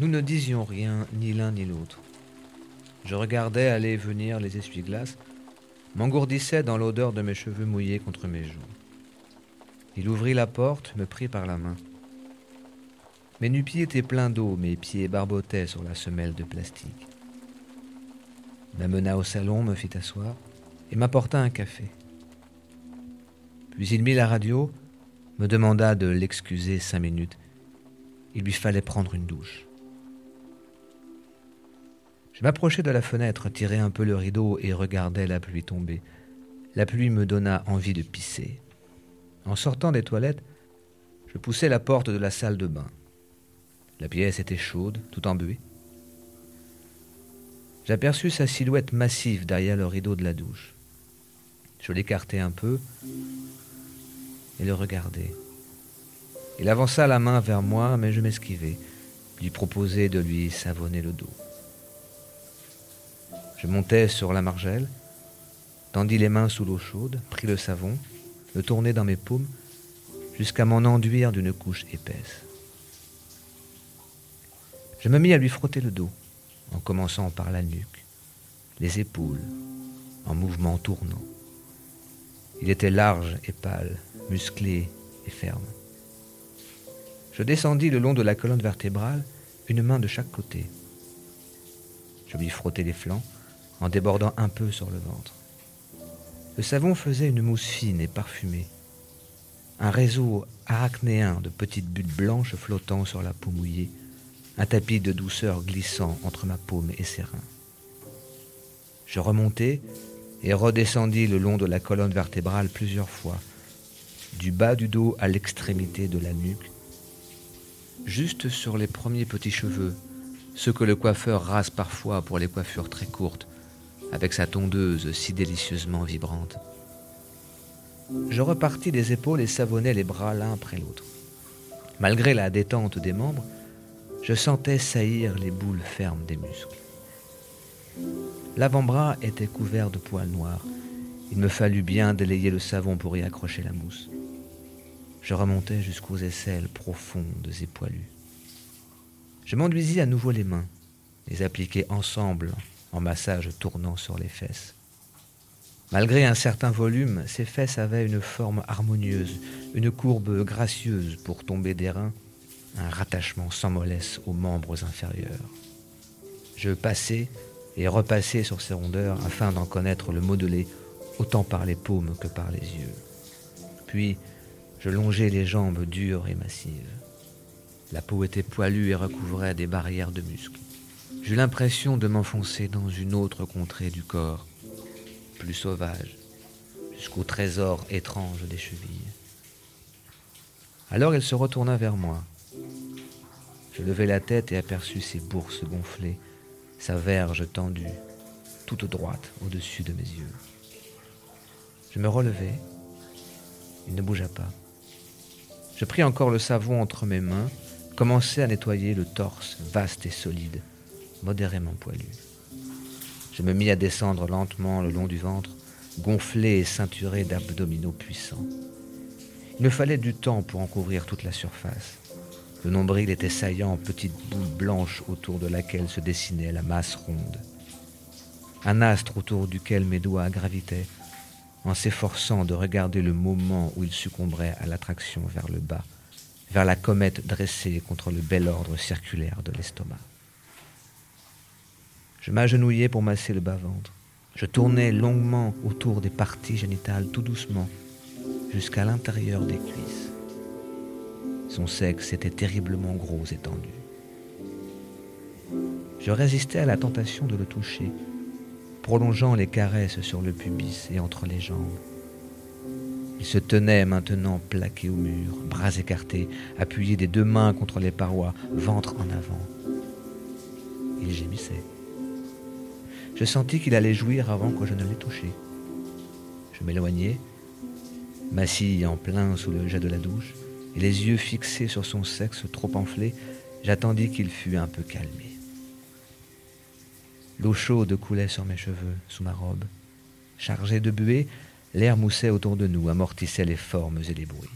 Nous ne disions rien, ni l'un ni l'autre. Je regardais aller venir les essuie-glaces, m'engourdissais dans l'odeur de mes cheveux mouillés contre mes joues. Il ouvrit la porte, me prit par la main. Mes nu-pieds étaient pleins d'eau, mes pieds barbotaient sur la semelle de plastique. M'amena au salon, me fit asseoir et m'apporta un café. Puis il mit la radio, me demanda de l'excuser cinq minutes. Il lui fallait prendre une douche. Je m'approchai de la fenêtre, tirai un peu le rideau et regardai la pluie tomber. La pluie me donna envie de pisser. En sortant des toilettes, je poussai la porte de la salle de bain. La pièce était chaude, tout embuée. J'aperçus sa silhouette massive derrière le rideau de la douche. Je l'écartai un peu et le regardai. Il avança la main vers moi, mais je m'esquivai, lui proposai de lui savonner le dos. Je montai sur la margelle, tendis les mains sous l'eau chaude, pris le savon, le tournai dans mes paumes, jusqu'à m'en enduire d'une couche épaisse. Je me mis à lui frotter le dos, en commençant par la nuque, les épaules, en mouvement tournant. Il était large et pâle, musclé et ferme. Je descendis le long de la colonne vertébrale, une main de chaque côté. Je lui frottai les flancs, en débordant un peu sur le ventre. Le savon faisait une mousse fine et parfumée, un réseau arachnéen de petites buttes blanches flottant sur la peau mouillée, un tapis de douceur glissant entre ma paume et ses reins. Je remontai et redescendis le long de la colonne vertébrale plusieurs fois, du bas du dos à l'extrémité de la nuque, juste sur les premiers petits cheveux, ceux que le coiffeur rase parfois pour les coiffures très courtes, avec sa tondeuse si délicieusement vibrante. Je repartis des épaules et savonnai les bras l'un après l'autre. Malgré la détente des membres, je sentais saillir les boules fermes des muscles. L'avant-bras était couvert de poils noirs. Il me fallut bien délayer le savon pour y accrocher la mousse. Je remontais jusqu'aux aisselles profondes et poilues. Je m'enduisis à nouveau les mains, les appliquai ensemble en massage tournant sur les fesses. Malgré un certain volume, ces fesses avaient une forme harmonieuse, une courbe gracieuse pour tomber des reins, un rattachement sans mollesse aux membres inférieurs. Je passais et repassais sur ces rondeurs afin d'en connaître le modelé autant par les paumes que par les yeux. Puis, je longeais les jambes dures et massives. La peau était poilue et recouvrait des barrières de muscles. J'eus l'impression de m'enfoncer dans une autre contrée du corps, plus sauvage, jusqu'au trésor étrange des chevilles. Alors il se retourna vers moi. Je levai la tête et aperçus ses bourses gonflées, sa verge tendue, toute droite au-dessus de mes yeux. Je me relevai. Il ne bougea pas. Je pris encore le savon entre mes mains, commençai à nettoyer le torse vaste et solide modérément poilu. Je me mis à descendre lentement le long du ventre, gonflé et ceinturé d'abdominaux puissants. Il me fallait du temps pour en couvrir toute la surface. Le nombril était saillant en petite boule blanche autour de laquelle se dessinait la masse ronde. Un astre autour duquel mes doigts gravitaient, en s'efforçant de regarder le moment où il succomberait à l'attraction vers le bas, vers la comète dressée contre le bel ordre circulaire de l'estomac. Je m'agenouillais pour masser le bas-ventre. Je tournais longuement autour des parties génitales tout doucement, jusqu'à l'intérieur des cuisses. Son sexe était terriblement gros et tendu. Je résistais à la tentation de le toucher, prolongeant les caresses sur le pubis et entre les jambes. Il se tenait maintenant plaqué au mur, bras écartés, appuyé des deux mains contre les parois, ventre en avant. Il gémissait. Je sentis qu'il allait jouir avant que je ne l'ai touché. Je m'éloignai, m'assis en plein sous le jet de la douche, et les yeux fixés sur son sexe trop enflé, j'attendis qu'il fût un peu calmé. L'eau chaude coulait sur mes cheveux, sous ma robe. Chargé de buée, l'air moussait autour de nous, amortissait les formes et les bruits.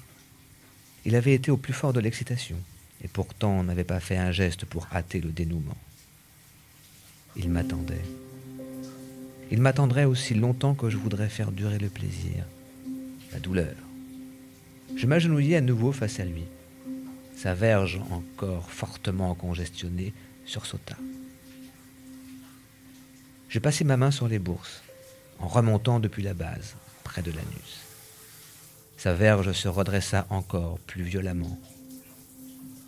Il avait été au plus fort de l'excitation. et pourtant n'avait pas fait un geste pour hâter le dénouement. Il m'attendait. Il m'attendrait aussi longtemps que je voudrais faire durer le plaisir, la douleur. Je m'agenouillai à nouveau face à lui. Sa verge, encore fortement congestionnée, sursauta. Je passai ma main sur les bourses, en remontant depuis la base, près de l'anus. Sa verge se redressa encore plus violemment.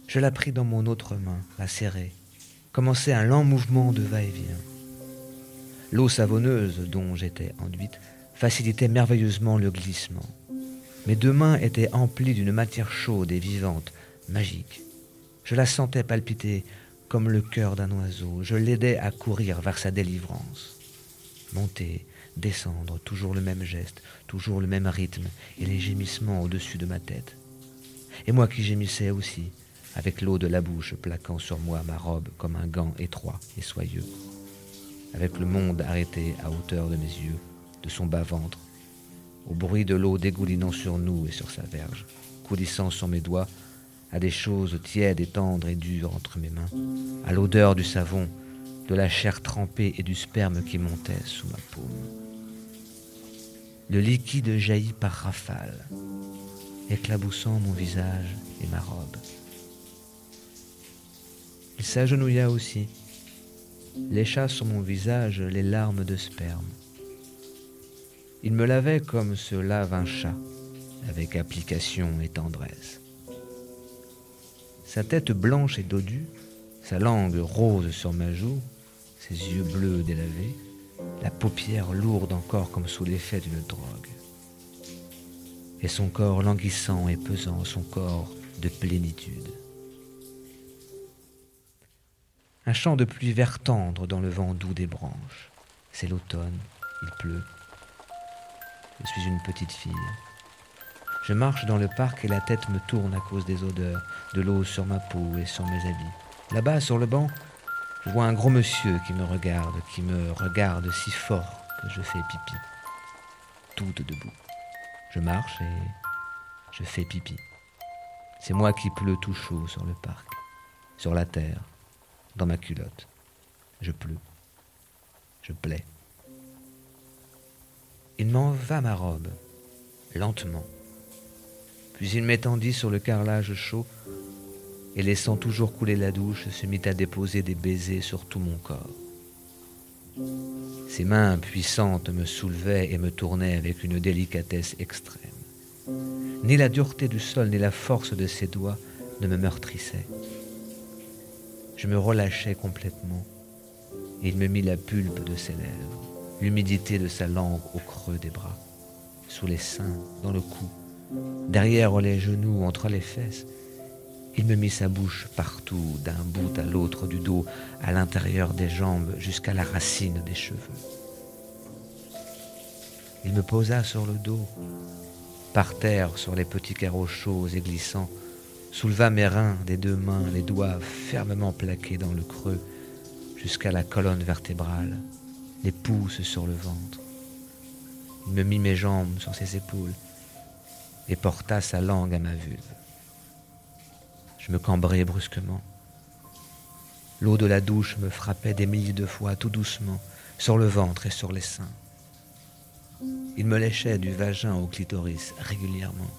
Je la pris dans mon autre main, la serrai, commençai un lent mouvement de va-et-vient. L'eau savonneuse dont j'étais enduite facilitait merveilleusement le glissement. Mes deux mains étaient emplies d'une matière chaude et vivante, magique. Je la sentais palpiter comme le cœur d'un oiseau. Je l'aidais à courir vers sa délivrance. Monter, descendre, toujours le même geste, toujours le même rythme, et les gémissements au-dessus de ma tête. Et moi qui gémissais aussi, avec l'eau de la bouche plaquant sur moi ma robe comme un gant étroit et soyeux, avec le monde arrêté à hauteur de mes yeux, de son bas-ventre, au bruit de l'eau dégoulinant sur nous et sur sa verge, coulissant sur mes doigts, à des choses tièdes et tendres et dures entre mes mains, à l'odeur du savon, de la chair trempée et du sperme qui montait sous ma paume. Le liquide jaillit par rafales, éclaboussant mon visage et ma robe. Il s'agenouilla aussi, lécha sur mon visage les larmes de sperme. Il me lavait comme se lave un chat, avec application et tendresse. Sa tête blanche et dodue, sa langue rose sur ma joue, ses yeux bleus délavés, la paupière lourde encore comme sous l'effet d'une drogue. Et son corps languissant et pesant, son corps de plénitude. Un chant de pluie vert tendre dans le vent doux des branches. C'est l'automne, il pleut. Je suis une petite fille. Je marche dans le parc et la tête me tourne à cause des odeurs, de l'eau sur ma peau et sur mes habits. Là-bas, sur le banc, je vois un gros monsieur qui me regarde, qui me regarde si fort que je fais pipi. Toute debout. Je marche et je fais pipi. C'est moi qui pleut tout chaud sur le parc, sur la terre, dans ma culotte. Je pleure. Je plais. Il m'en va ma robe, lentement. Puis il m'étendit sur le carrelage chaud et laissant toujours couler la douche, se mit à déposer des baisers sur tout mon corps. Ses mains puissantes me soulevaient et me tournaient avec une délicatesse extrême. Ni la dureté du sol ni la force de ses doigts ne me meurtrissaient. Je me relâchais complètement et il me mit la pulpe de ses lèvres, l'humidité de sa langue au creux des bras, sous les seins, dans le cou, derrière les genoux, entre les fesses. Il me mit sa bouche partout, d'un bout à l'autre du dos, à l'intérieur des jambes, jusqu'à la racine des cheveux. Il me posa sur le dos, par terre sur les petits carreaux chauds et glissants, souleva mes reins des deux mains, les doigts fermement plaqués dans le creux, jusqu'à la colonne vertébrale, les pouces sur le ventre. Il me mit mes jambes sur ses épaules et porta sa langue à ma vulve. Je me cambrai brusquement. L'eau de la douche me frappait des milliers de fois tout doucement sur le ventre et sur les seins. Il me léchait du vagin au clitoris régulièrement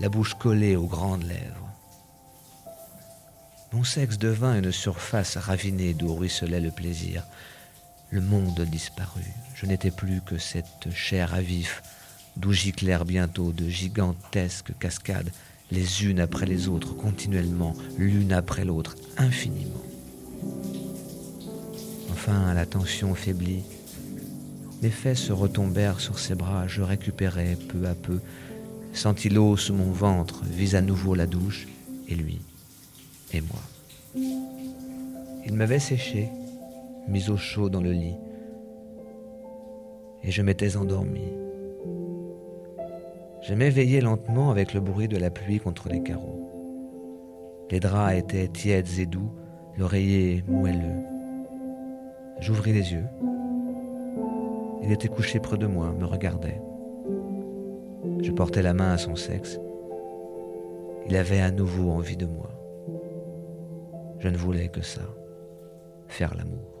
la bouche collée aux grandes lèvres. Mon sexe devint une surface ravinée d'où ruisselait le plaisir. Le monde disparut. Je n'étais plus que cette chair à vif, d'où giclèrent bientôt de gigantesques cascades, les unes après les autres, continuellement, l'une après l'autre, infiniment. Enfin, la tension faiblit. Mes fesses retombèrent sur ses bras, je récupérais peu à peu sentit l'eau sous mon ventre, vis à nouveau la douche, et lui, et moi. Il m'avait séché, mis au chaud dans le lit, et je m'étais endormi. Je m'éveillais lentement avec le bruit de la pluie contre les carreaux. Les draps étaient tièdes et doux, l'oreiller moelleux. J'ouvris les yeux. Il était couché près de moi, me regardait. Je portais la main à son sexe. Il avait à nouveau envie de moi. Je ne voulais que ça, faire l'amour.